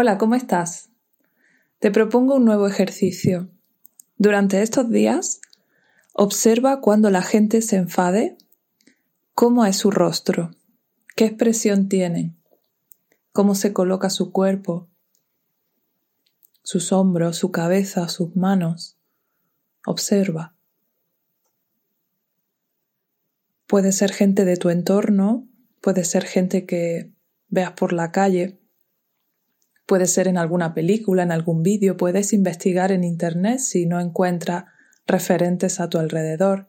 Hola, ¿cómo estás? Te propongo un nuevo ejercicio. Durante estos días, observa cuando la gente se enfade, cómo es su rostro, qué expresión tienen, cómo se coloca su cuerpo, sus hombros, su cabeza, sus manos. Observa. Puede ser gente de tu entorno, puede ser gente que veas por la calle, puede ser en alguna película, en algún vídeo, puedes investigar en Internet si no encuentras referentes a tu alrededor.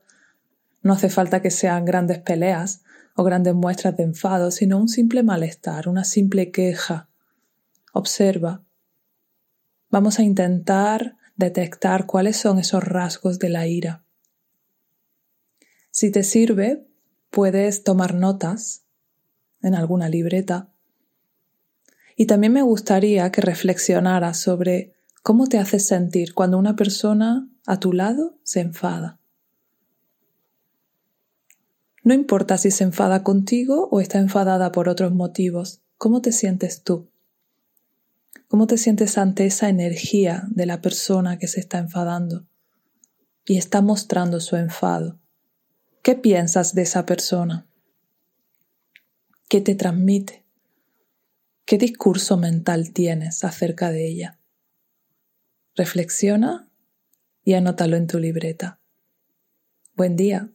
No hace falta que sean grandes peleas o grandes muestras de enfado, sino un simple malestar, una simple queja. Observa. Vamos a intentar detectar cuáles son esos rasgos de la ira. Si te sirve, puedes tomar notas en alguna libreta. Y también me gustaría que reflexionaras sobre cómo te hace sentir cuando una persona a tu lado se enfada. No importa si se enfada contigo o está enfadada por otros motivos, ¿cómo te sientes tú? ¿Cómo te sientes ante esa energía de la persona que se está enfadando y está mostrando su enfado? ¿Qué piensas de esa persona? ¿Qué te transmite? ¿Qué discurso mental tienes acerca de ella? Reflexiona y anótalo en tu libreta. Buen día.